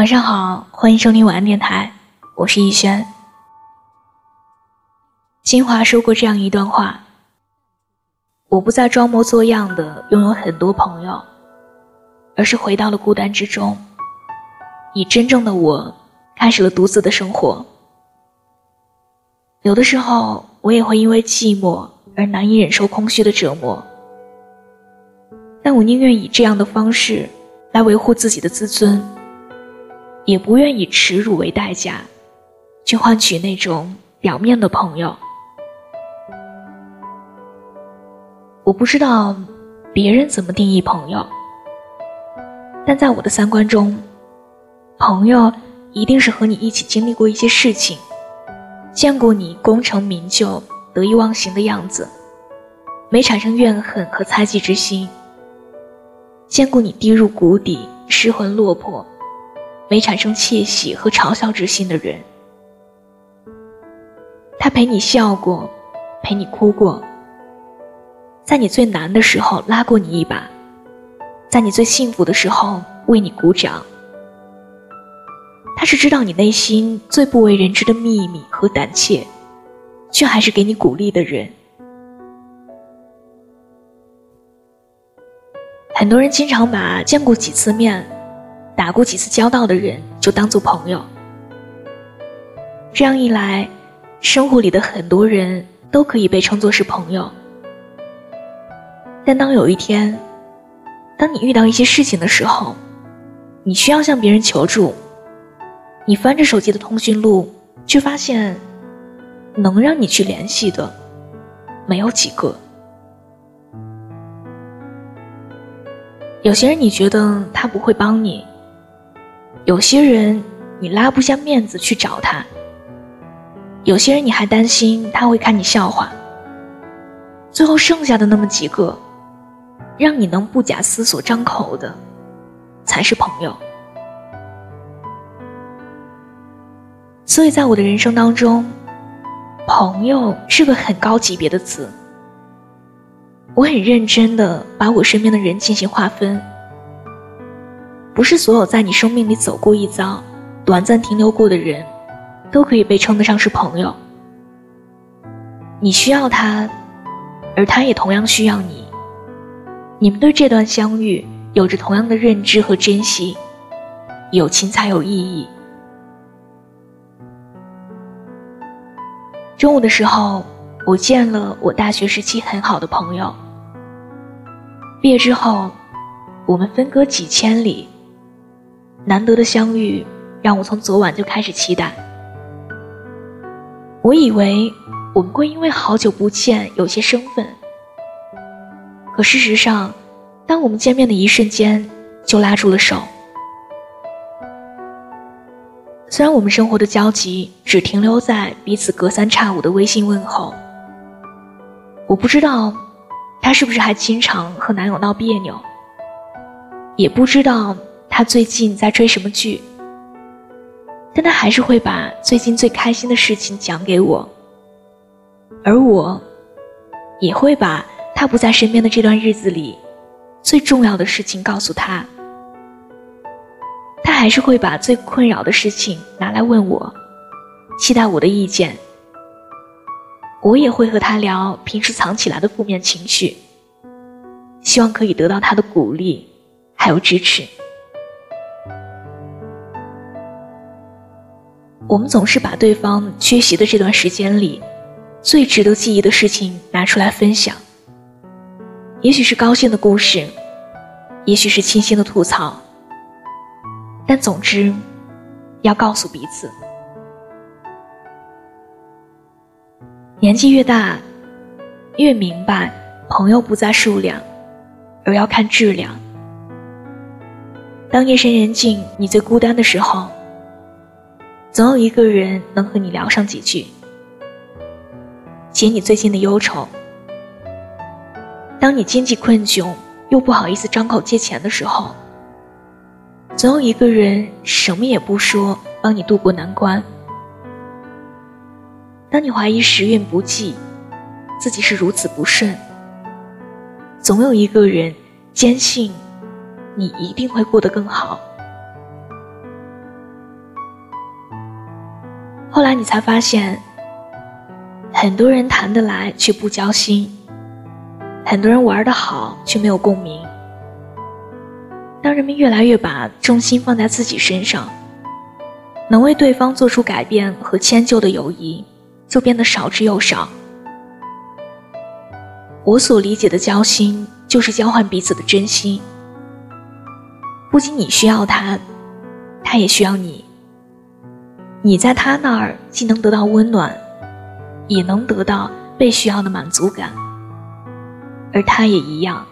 晚上好，欢迎收听晚安电台，我是逸轩。金华说过这样一段话：我不再装模作样的拥有很多朋友，而是回到了孤单之中，以真正的我开始了独自的生活。有的时候，我也会因为寂寞而难以忍受空虚的折磨，但我宁愿以这样的方式来维护自己的自尊。也不愿以耻辱为代价，去换取那种表面的朋友。我不知道别人怎么定义朋友，但在我的三观中，朋友一定是和你一起经历过一些事情，见过你功成名就、得意忘形的样子，没产生怨恨和猜忌之心；见过你跌入谷底、失魂落魄。没产生窃喜和嘲笑之心的人，他陪你笑过，陪你哭过，在你最难的时候拉过你一把，在你最幸福的时候为你鼓掌。他是知道你内心最不为人知的秘密和胆怯，却还是给你鼓励的人。很多人经常把见过几次面。打过几次交道的人就当做朋友，这样一来，生活里的很多人都可以被称作是朋友。但当有一天，当你遇到一些事情的时候，你需要向别人求助，你翻着手机的通讯录，却发现能让你去联系的没有几个。有些人你觉得他不会帮你。有些人你拉不下面子去找他，有些人你还担心他会看你笑话。最后剩下的那么几个，让你能不假思索张口的，才是朋友。所以在我的人生当中，朋友是个很高级别的词。我很认真的把我身边的人进行划分。不是所有在你生命里走过一遭、短暂停留过的人，都可以被称得上是朋友。你需要他，而他也同样需要你。你们对这段相遇有着同样的认知和珍惜，友情才有意义。中午的时候，我见了我大学时期很好的朋友。毕业之后，我们分隔几千里。难得的相遇，让我从昨晚就开始期待。我以为我们会因为好久不见有些生分，可事实上，当我们见面的一瞬间，就拉住了手。虽然我们生活的交集只停留在彼此隔三差五的微信问候，我不知道他是不是还经常和男友闹别扭，也不知道。他最近在追什么剧？但他还是会把最近最开心的事情讲给我，而我也会把他不在身边的这段日子里最重要的事情告诉他。他还是会把最困扰的事情拿来问我，期待我的意见。我也会和他聊平时藏起来的负面情绪，希望可以得到他的鼓励，还有支持。我们总是把对方缺席的这段时间里，最值得记忆的事情拿出来分享。也许是高兴的故事，也许是清新的吐槽，但总之，要告诉彼此：年纪越大，越明白朋友不在数量，而要看质量。当夜深人静，你最孤单的时候。总有一个人能和你聊上几句，解你最近的忧愁。当你经济困窘又不好意思张口借钱的时候，总有一个人什么也不说，帮你渡过难关。当你怀疑时运不济，自己是如此不顺，总有一个人坚信你一定会过得更好。后来你才发现，很多人谈得来却不交心，很多人玩得好却没有共鸣。当人们越来越把重心放在自己身上，能为对方做出改变和迁就的友谊就变得少之又少。我所理解的交心，就是交换彼此的真心。不仅你需要他，他也需要你。你在他那儿既能得到温暖，也能得到被需要的满足感，而他也一样。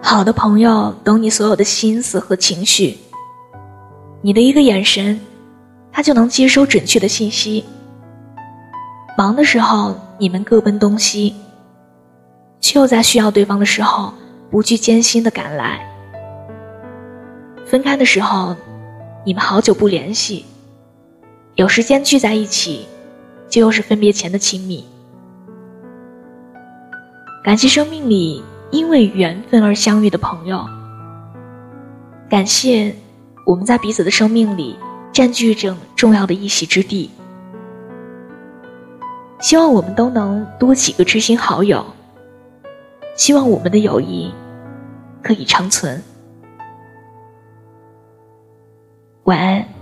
好的朋友懂你所有的心思和情绪，你的一个眼神，他就能接收准确的信息。忙的时候，你们各奔东西，却又在需要对方的时候。不惧艰辛的赶来。分开的时候，你们好久不联系，有时间聚在一起，就又是分别前的亲密。感谢生命里因为缘分而相遇的朋友，感谢我们在彼此的生命里占据着重要的一席之地。希望我们都能多几个知心好友。希望我们的友谊。可以长存。晚安。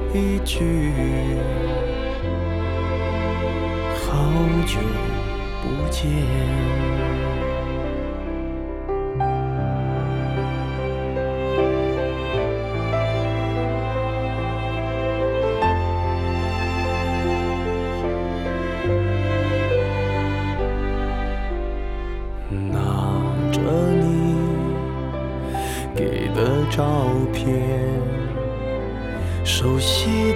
一句，好久不见。